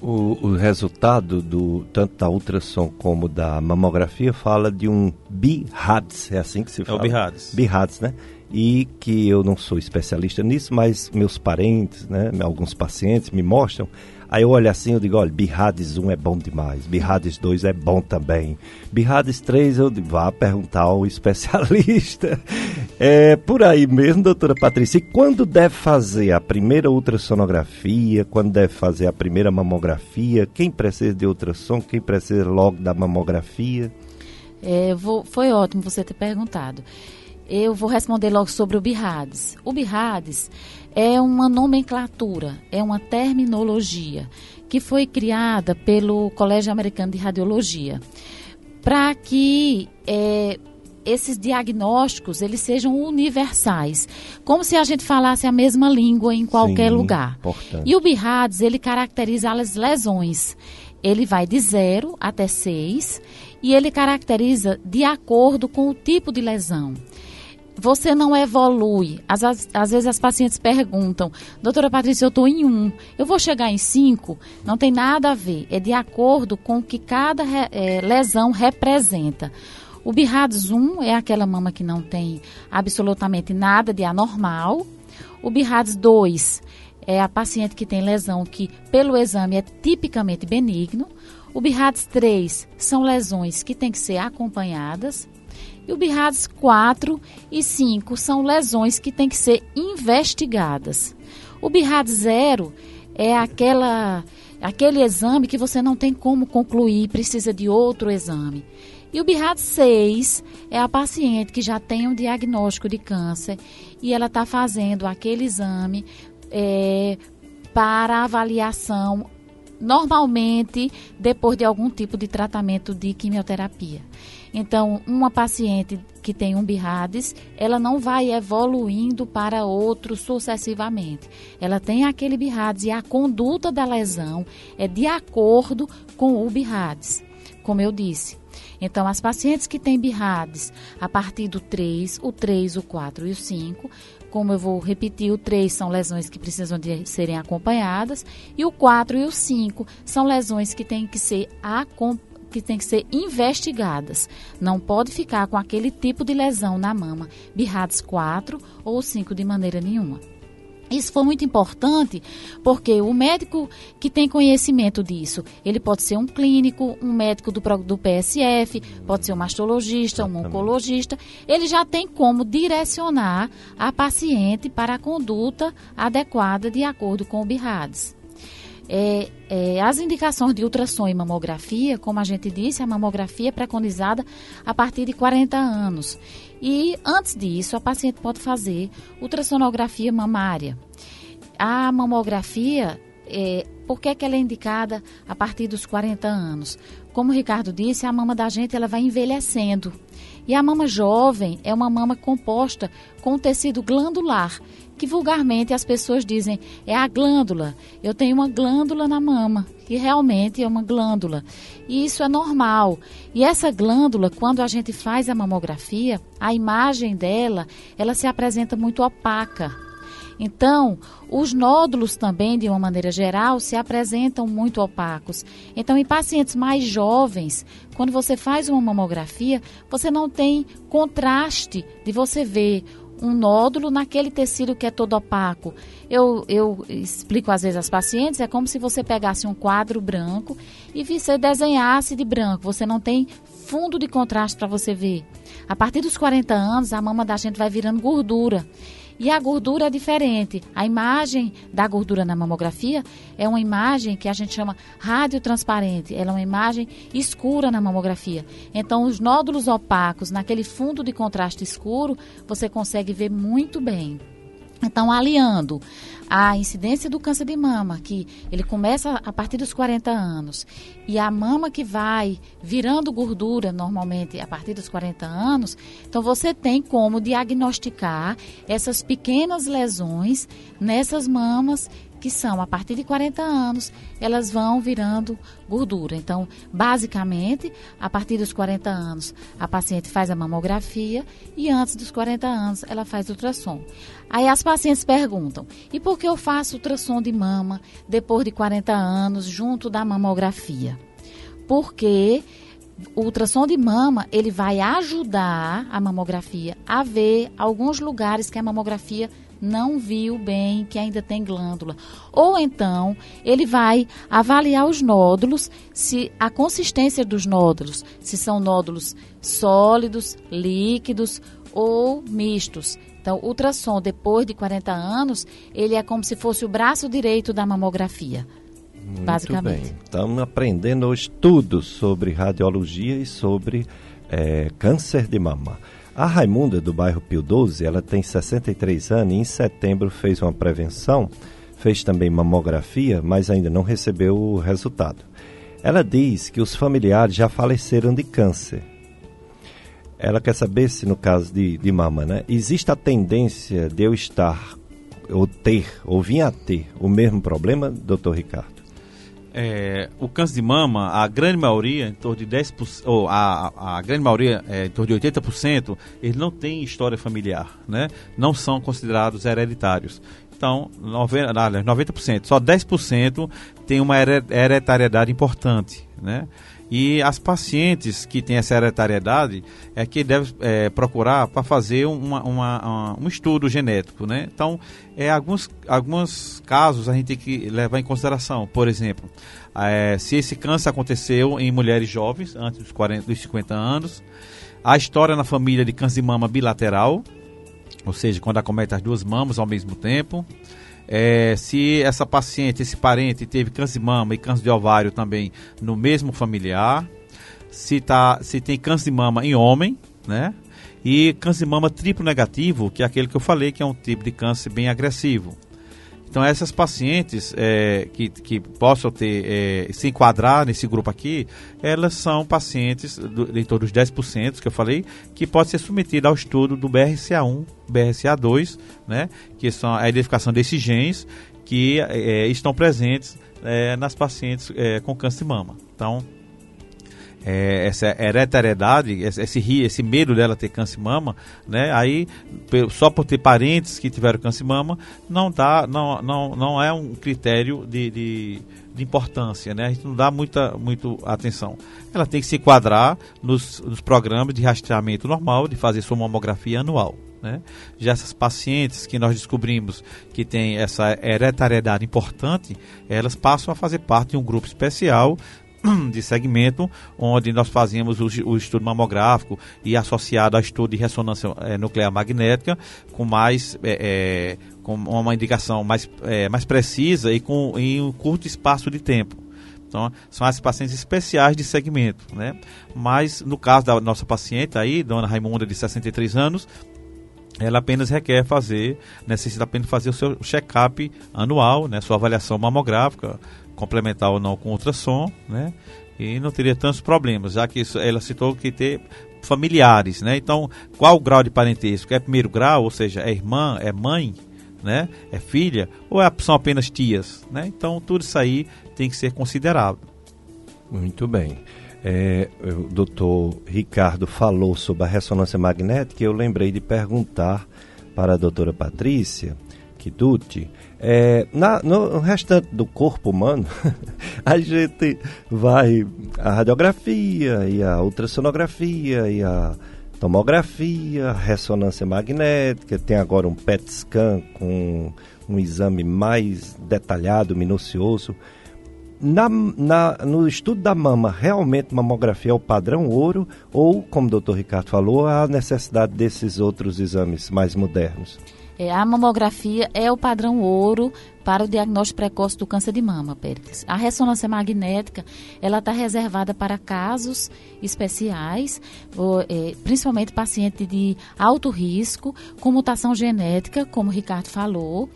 O, o, resultado do tanto da ultrassom como da mamografia fala de um BIHADS, é assim que se fala? É o BIHADS. BIHADS, né? E que eu não sou especialista nisso, mas meus parentes, né, alguns pacientes me mostram. Aí eu olho assim, eu digo, olha, Birrades 1 é bom demais, Birrades 2 é bom também. Birrades 3 eu digo, vá perguntar ao especialista. É por aí mesmo, doutora Patrícia. E quando deve fazer a primeira ultrassonografia, quando deve fazer a primeira mamografia, quem precisa de ultrassom, quem precisa logo da mamografia? É, vou, foi ótimo você ter perguntado. Eu vou responder logo sobre o BIRADS. O BIRADS é uma nomenclatura, é uma terminologia que foi criada pelo Colégio Americano de Radiologia para que é, esses diagnósticos eles sejam universais, como se a gente falasse a mesma língua em qualquer Sim, lugar. Importante. E o BIRADS ele caracteriza as lesões. Ele vai de 0 até 6 e ele caracteriza de acordo com o tipo de lesão você não evolui. Às, às, às, vezes as pacientes perguntam, doutora Patrícia, eu estou em um, eu vou chegar em cinco? Não tem nada a ver. É de acordo com o que cada é, lesão representa. O BIRADS 1 é aquela mama que não tem absolutamente nada de anormal. O BIRADS 2 é a paciente que tem lesão que, pelo exame, é tipicamente benigno. O BIRADS 3 são lesões que têm que ser acompanhadas. E o BIRADS 4 e 5 são lesões que têm que ser investigadas. O BIRADS 0 é aquela, aquele exame que você não tem como concluir, precisa de outro exame. E o BIRADS 6 é a paciente que já tem um diagnóstico de câncer e ela está fazendo aquele exame é, para avaliação normalmente depois de algum tipo de tratamento de quimioterapia. Então, uma paciente que tem um BIRADS, ela não vai evoluindo para outro sucessivamente. Ela tem aquele BIRADS e a conduta da lesão é de acordo com o BIRADS, como eu disse. Então, as pacientes que têm BIRADS a partir do 3, o 3, o 4 e o 5, como eu vou repetir, o 3 são lesões que precisam de serem acompanhadas e o 4 e o 5 são lesões que têm que ser acompanhadas que têm que ser investigadas. Não pode ficar com aquele tipo de lesão na mama, BIRADS 4 ou 5 de maneira nenhuma. Isso foi muito importante porque o médico que tem conhecimento disso, ele pode ser um clínico, um médico do, do PSF, pode ser um mastologista, um oncologista, ele já tem como direcionar a paciente para a conduta adequada de acordo com o BIRADS. É, é, as indicações de ultrassom e mamografia, como a gente disse, a mamografia é preconizada a partir de 40 anos. E antes disso, a paciente pode fazer ultrassonografia mamária. A mamografia, é, por que, que ela é indicada a partir dos 40 anos? Como o Ricardo disse, a mama da gente ela vai envelhecendo. E a mama jovem é uma mama composta com tecido glandular que vulgarmente as pessoas dizem é a glândula. Eu tenho uma glândula na mama, que realmente é uma glândula. E isso é normal. E essa glândula, quando a gente faz a mamografia, a imagem dela, ela se apresenta muito opaca. Então, os nódulos também, de uma maneira geral, se apresentam muito opacos. Então, em pacientes mais jovens, quando você faz uma mamografia, você não tem contraste de você ver um nódulo naquele tecido que é todo opaco. Eu, eu explico às vezes às pacientes, é como se você pegasse um quadro branco e você desenhasse de branco. Você não tem fundo de contraste para você ver. A partir dos 40 anos, a mama da gente vai virando gordura. E a gordura é diferente. A imagem da gordura na mamografia é uma imagem que a gente chama radiotransparente. Ela é uma imagem escura na mamografia. Então, os nódulos opacos naquele fundo de contraste escuro, você consegue ver muito bem. Então, aliando a incidência do câncer de mama, que ele começa a partir dos 40 anos, e a mama que vai virando gordura normalmente a partir dos 40 anos, então você tem como diagnosticar essas pequenas lesões nessas mamas que são a partir de 40 anos, elas vão virando gordura. Então, basicamente, a partir dos 40 anos, a paciente faz a mamografia e antes dos 40 anos ela faz ultrassom. Aí as pacientes perguntam: "E por que eu faço ultrassom de mama depois de 40 anos junto da mamografia?" Porque o ultrassom de mama, ele vai ajudar a mamografia a ver alguns lugares que a mamografia não viu bem, que ainda tem glândula. Ou então, ele vai avaliar os nódulos, se a consistência dos nódulos, se são nódulos sólidos, líquidos ou mistos. Então, o ultrassom depois de 40 anos, ele é como se fosse o braço direito da mamografia. Muito basicamente. bem. Estamos aprendendo hoje tudo sobre radiologia e sobre é, câncer de mama. A Raimunda, do bairro Pio 12, ela tem 63 anos e em setembro fez uma prevenção, fez também mamografia, mas ainda não recebeu o resultado. Ela diz que os familiares já faleceram de câncer. Ela quer saber se, no caso de, de mama, né, existe a tendência de eu estar, ou ter, ou vir a ter o mesmo problema, doutor Ricardo? É, o câncer de mama, a grande maioria, em torno de 10%, ou a, a grande maioria, é, em torno de 80%, eles não têm história familiar, né? Não são considerados hereditários. Então, 90%, 90% só 10% tem uma hereditariedade importante, né? E as pacientes que têm essa hereditariedade é que deve é, procurar para fazer uma, uma, um estudo genético, né? Então, é, alguns, alguns casos a gente tem que levar em consideração. Por exemplo, é, se esse câncer aconteceu em mulheres jovens, antes dos, 40, dos 50 anos, a história na família de câncer de mama bilateral, ou seja, quando acomete as duas mamas ao mesmo tempo, é, se essa paciente, esse parente teve câncer de mama e câncer de ovário também no mesmo familiar, se, tá, se tem câncer de mama em homem, né? E câncer de mama triplo negativo, que é aquele que eu falei que é um tipo de câncer bem agressivo. Então, essas pacientes é, que, que possam ter, é, se enquadrar nesse grupo aqui, elas são pacientes, do, em torno dos 10% que eu falei, que pode ser submetida ao estudo do BRCA1, BRCA2, né, que são a identificação desses genes que é, estão presentes é, nas pacientes é, com câncer de mama. Então, é, essa hereditariedade, esse, esse, medo dela ter câncer mama, né? Aí, só por ter parentes que tiveram câncer mama, não, dá, não, não, não é um critério de, de, de importância, né? A gente não dá muita muito atenção. Ela tem que se enquadrar nos, nos programas de rastreamento normal, de fazer sua mamografia anual. Né? Já essas pacientes que nós descobrimos que têm essa hereditariedade importante, elas passam a fazer parte de um grupo especial de segmento, onde nós fazíamos o, o, estudo mamográfico e associado a estudo de ressonância é, nuclear magnética, com mais é, é, com uma indicação mais, mais precisa e com em um curto espaço de tempo. Então, são as pacientes especiais de segmento, né? Mas, no caso da nossa paciente aí, dona Raimunda, de 63 anos, ela apenas requer fazer, necessita apenas fazer o seu check-up anual, né? Sua avaliação mamográfica, complementar ou não com ultrassom, né? E não teria tantos problemas, já que isso, ela citou que ter familiares, né? Então, qual o grau de parentesco? É primeiro grau, ou seja, é irmã, é mãe, né? É filha, ou é, são apenas tias, né? Então, tudo isso aí tem que ser considerado. Muito bem. É, o doutor Ricardo falou sobre a ressonância magnética eu lembrei de perguntar para a doutora Patrícia Kiduti é, na, no restante do corpo humano, a gente vai a radiografia e a ultrassonografia e a tomografia, ressonância magnética, tem agora um PET scan com um exame mais detalhado, minucioso. Na, na, no estudo da mama, realmente mamografia é o padrão ouro ou, como o doutor Ricardo falou, a necessidade desses outros exames mais modernos? É, a mamografia é o padrão ouro para o diagnóstico precoce do câncer de mama, Péricles. A ressonância magnética, ela está reservada para casos especiais, ou, é, principalmente paciente de alto risco, com mutação genética, como o Ricardo falou,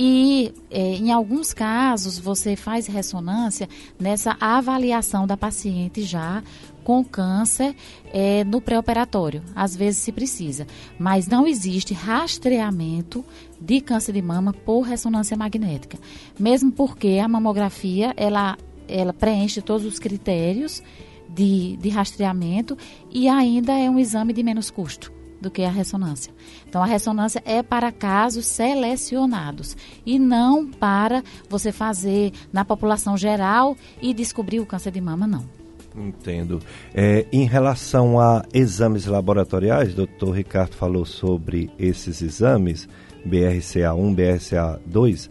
e é, em alguns casos você faz ressonância nessa avaliação da paciente já com câncer é, no pré-operatório. Às vezes se precisa, mas não existe rastreamento de câncer de mama por ressonância magnética, mesmo porque a mamografia ela, ela preenche todos os critérios de, de rastreamento e ainda é um exame de menos custo do que a ressonância. Então, a ressonância é para casos selecionados e não para você fazer na população geral e descobrir o câncer de mama, não. Entendo. É, em relação a exames laboratoriais, doutor Ricardo falou sobre esses exames, BRCA1, BRCA2,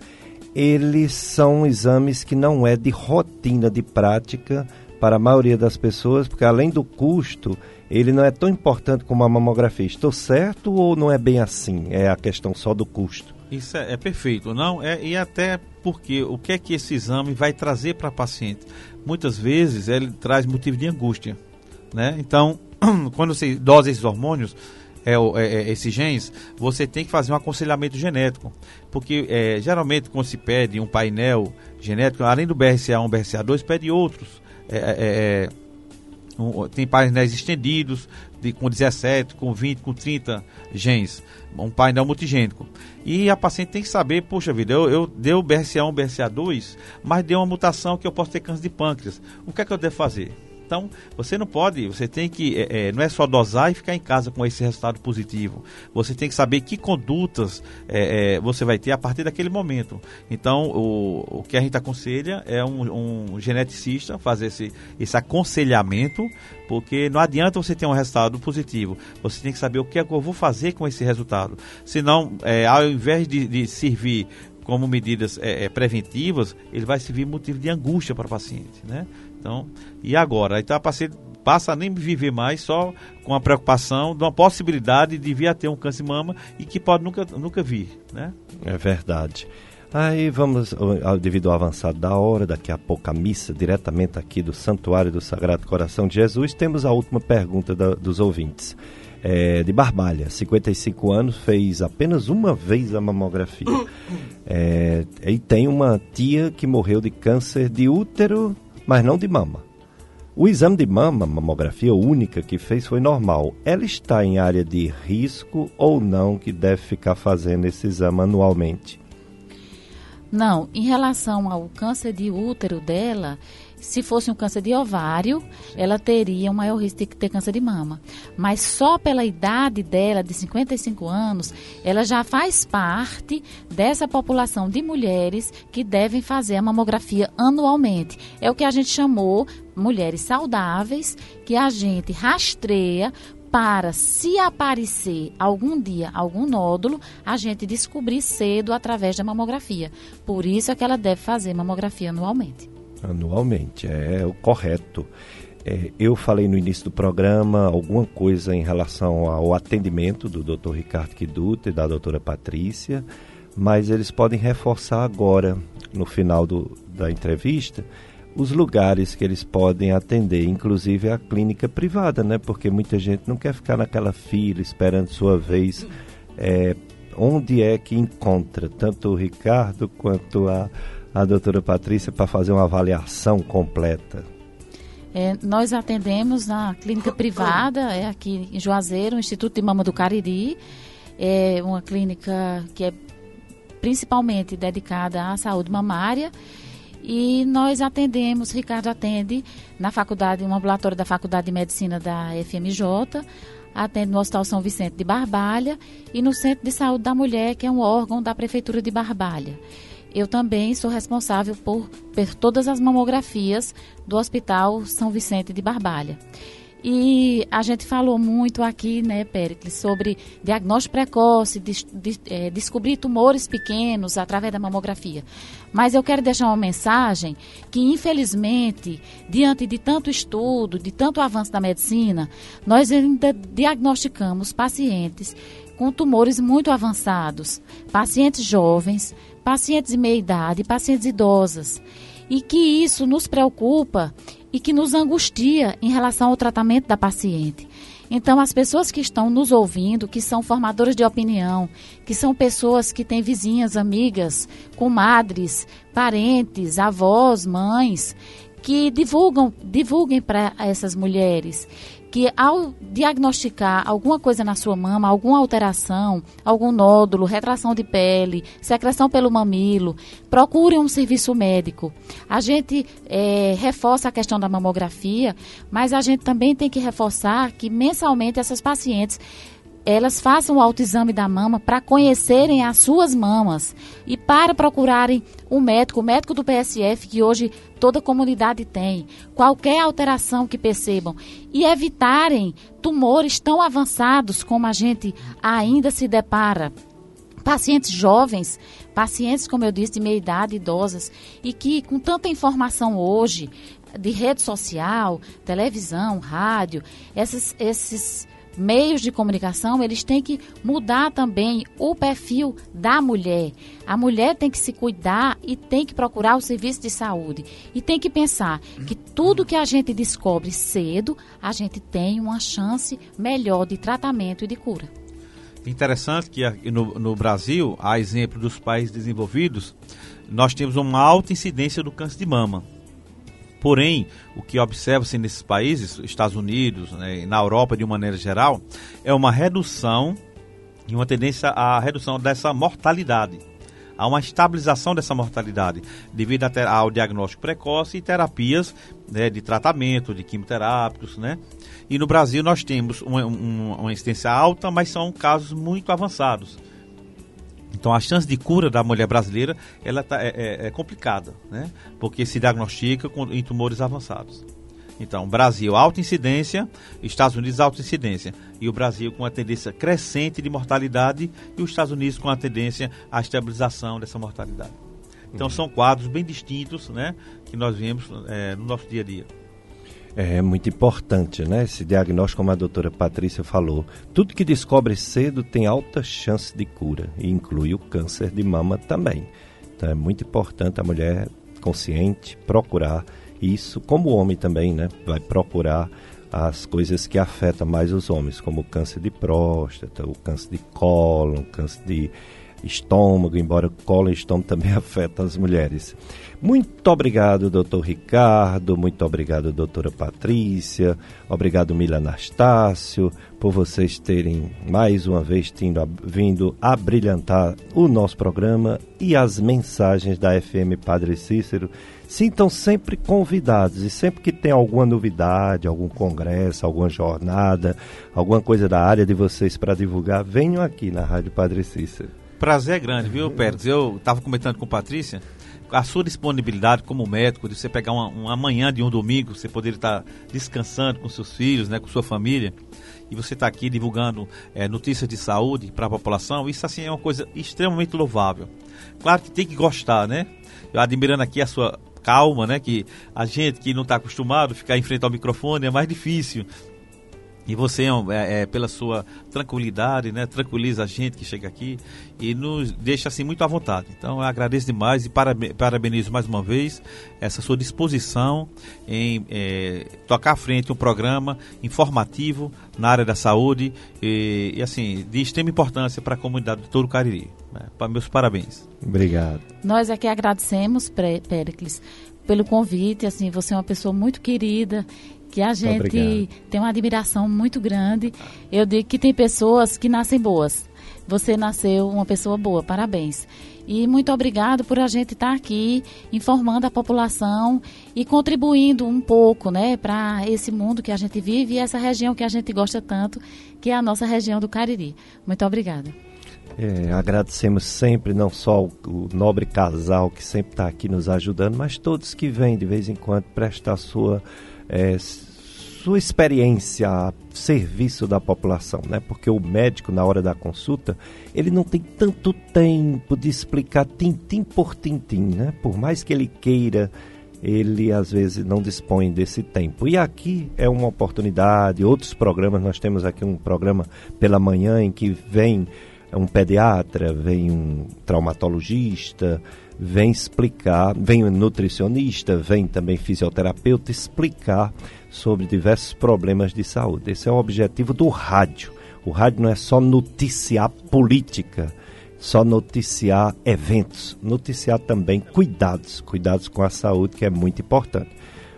eles são exames que não é de rotina, de prática para a maioria das pessoas, porque além do custo, ele não é tão importante como a mamografia. Estou certo ou não é bem assim? É a questão só do custo? Isso é, é perfeito, não? É, e até porque o que é que esse exame vai trazer para a paciente? Muitas vezes ele traz motivo de angústia, né? Então, quando você dosa esses hormônios, é, é, é, esses genes, você tem que fazer um aconselhamento genético. Porque é, geralmente quando se pede um painel genético, além do BRCA1, BRCA2, pede outros. É, é, é um, tem painéis estendidos, de, com 17, com 20, com 30 genes, um painel multigênico. E a paciente tem que saber, puxa vida, eu, eu deu BRCA1, BRCA2, mas deu uma mutação que eu posso ter câncer de pâncreas. O que é que eu devo fazer? Então, você não pode, você tem que, é, é, não é só dosar e ficar em casa com esse resultado positivo. Você tem que saber que condutas é, é você vai ter a partir daquele momento. Então, o, o que a gente aconselha é um, um geneticista fazer esse, esse aconselhamento, porque não adianta você ter um resultado positivo. Você tem que saber o que é que eu vou fazer com esse resultado. Senão, é, ao invés de, de servir como medidas é, é, preventivas, ele vai servir motivo de angústia para o paciente, né? Então, e agora? Então a paciente passa a nem viver mais só com a preocupação de uma possibilidade de vir a ter um câncer de mama e que pode nunca, nunca vir, né? É verdade. Aí vamos, devido ao avançado da hora, daqui a pouco a missa, diretamente aqui do Santuário do Sagrado Coração de Jesus, temos a última pergunta da, dos ouvintes. É, de Barbalha, 55 anos, fez apenas uma vez a mamografia. É, e tem uma tia que morreu de câncer de útero mas não de mama. O exame de mama, mamografia única que fez foi normal. Ela está em área de risco ou não que deve ficar fazendo esse exame anualmente? Não, em relação ao câncer de útero dela, se fosse um câncer de ovário, ela teria um maior risco de ter câncer de mama. Mas só pela idade dela, de 55 anos, ela já faz parte dessa população de mulheres que devem fazer a mamografia anualmente. É o que a gente chamou mulheres saudáveis, que a gente rastreia para, se aparecer algum dia algum nódulo, a gente descobrir cedo através da mamografia. Por isso é que ela deve fazer mamografia anualmente anualmente, é o correto. É, eu falei no início do programa alguma coisa em relação ao atendimento do Dr. Ricardo Kiduta e da doutora Patrícia, mas eles podem reforçar agora, no final do, da entrevista, os lugares que eles podem atender, inclusive a clínica privada, né? Porque muita gente não quer ficar naquela fila esperando sua vez. É, onde é que encontra tanto o Ricardo quanto a a doutora Patrícia para fazer uma avaliação completa? É, nós atendemos na clínica privada, é aqui em Juazeiro, o Instituto de Mama do Cariri. É uma clínica que é principalmente dedicada à saúde mamária. E nós atendemos, Ricardo atende na faculdade, no ambulatório da Faculdade de Medicina da FMJ, atende no Hospital São Vicente de Barbalha e no Centro de Saúde da Mulher, que é um órgão da Prefeitura de Barbalha eu também sou responsável por, por todas as mamografias do Hospital São Vicente de Barbalha. E a gente falou muito aqui, né, Pericles, sobre diagnóstico precoce, de, de, é, descobrir tumores pequenos através da mamografia. Mas eu quero deixar uma mensagem que, infelizmente, diante de tanto estudo, de tanto avanço da medicina, nós ainda diagnosticamos pacientes com tumores muito avançados, pacientes jovens, pacientes de meia idade, pacientes idosas. E que isso nos preocupa e que nos angustia em relação ao tratamento da paciente. Então, as pessoas que estão nos ouvindo, que são formadoras de opinião, que são pessoas que têm vizinhas, amigas, comadres, parentes, avós, mães, que divulgam, divulguem para essas mulheres que ao diagnosticar alguma coisa na sua mama, alguma alteração, algum nódulo, retração de pele, secreção pelo mamilo, procure um serviço médico. A gente é, reforça a questão da mamografia, mas a gente também tem que reforçar que mensalmente essas pacientes elas façam o autoexame da mama para conhecerem as suas mamas e para procurarem um médico, o médico do PSF, que hoje toda comunidade tem, qualquer alteração que percebam, e evitarem tumores tão avançados como a gente ainda se depara. Pacientes jovens, pacientes, como eu disse, de meia idade, idosas, e que com tanta informação hoje, de rede social, televisão, rádio, esses, esses meios de comunicação, eles têm que mudar também o perfil da mulher. A mulher tem que se cuidar e tem que procurar o serviço de saúde. E tem que pensar que tudo que a gente descobre cedo, a gente tem uma chance melhor de tratamento e de cura. Interessante que no, no Brasil, a exemplo dos países desenvolvidos, nós temos uma alta incidência do câncer de mama. Porém, o que observa-se nesses países, Estados Unidos, né, na Europa de uma maneira geral, é uma redução e uma tendência à redução dessa mortalidade. Há uma estabilização dessa mortalidade devido ao diagnóstico precoce e terapias né, de tratamento, de quimioterápicos, né? E no Brasil nós temos uma, uma, uma incidência alta, mas são casos muito avançados. Então a chance de cura da mulher brasileira ela tá, é, é, é complicada, né? Porque se diagnostica com, em tumores avançados. Então, Brasil, alta incidência, Estados Unidos, alta incidência. E o Brasil com uma tendência crescente de mortalidade e os Estados Unidos com a tendência à estabilização dessa mortalidade. Então, uhum. são quadros bem distintos né, que nós vemos é, no nosso dia a dia. É muito importante, né? Esse diagnóstico, como a doutora Patrícia falou. Tudo que descobre cedo tem alta chance de cura, e inclui o câncer de mama também. Então é muito importante a mulher consciente procurar isso, como o homem também, né? Vai procurar as coisas que afetam mais os homens, como o câncer de próstata, o câncer de cólon, o câncer de estômago, embora colo e estômago também afeta as mulheres. Muito obrigado, doutor Ricardo, muito obrigado, doutora Patrícia, obrigado, Mila Anastácio, por vocês terem mais uma vez tindo, vindo a brilhantar o nosso programa e as mensagens da FM Padre Cícero. Sintam sempre convidados e sempre que tem alguma novidade, algum congresso, alguma jornada, alguma coisa da área de vocês para divulgar, venham aqui na Rádio Padre Cícero. Prazer é grande, viu, Pérez? Eu estava comentando com Patrícia, a sua disponibilidade como médico, de você pegar uma, uma manhã de um domingo, você poder estar descansando com seus filhos, né, com sua família, e você está aqui divulgando é, notícias de saúde para a população, isso assim é uma coisa extremamente louvável. Claro que tem que gostar, né? Eu admirando aqui a sua calma, né? Que a gente que não está acostumado a ficar em frente ao microfone é mais difícil. E você, é, é, pela sua tranquilidade, né, tranquiliza a gente que chega aqui e nos deixa assim muito à vontade. Então eu agradeço demais e parabenizo mais uma vez essa sua disposição em é, tocar à frente um programa informativo na área da saúde e, e assim, de extrema importância para a comunidade de todo o Cariri. Né? Meus parabéns. Obrigado. Nós aqui agradecemos, Péricles, pelo convite. Assim, você é uma pessoa muito querida que a gente tem uma admiração muito grande. Eu digo que tem pessoas que nascem boas. Você nasceu uma pessoa boa, parabéns. E muito obrigado por a gente estar aqui informando a população e contribuindo um pouco, né, para esse mundo que a gente vive e essa região que a gente gosta tanto, que é a nossa região do Cariri. Muito obrigada. É, agradecemos sempre, não só o, o nobre casal que sempre está aqui nos ajudando, mas todos que vêm de vez em quando prestar sua é, sua experiência a serviço da população, né? Porque o médico na hora da consulta, ele não tem tanto tempo de explicar tintim por tintim, né? Por mais que ele queira, ele às vezes não dispõe desse tempo. E aqui é uma oportunidade, outros programas, nós temos aqui um programa pela manhã em que vem um pediatra, vem um traumatologista, vem explicar, vem nutricionista, vem também fisioterapeuta explicar sobre diversos problemas de saúde. Esse é o objetivo do rádio. O rádio não é só noticiar política, só noticiar eventos, noticiar também cuidados, cuidados com a saúde, que é muito importante.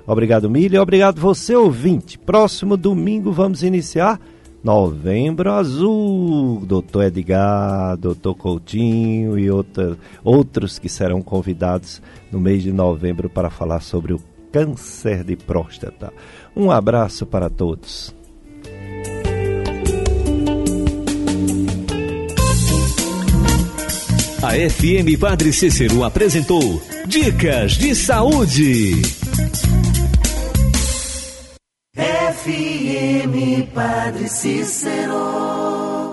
Obrigado, Milha, obrigado você, ouvinte. Próximo domingo vamos iniciar Novembro Azul, doutor Edgar, doutor Coutinho e outra, outros que serão convidados no mês de novembro para falar sobre o câncer de próstata. Um abraço para todos. A FM Padre Cícero apresentou Dicas de Saúde. FM Padre Cícero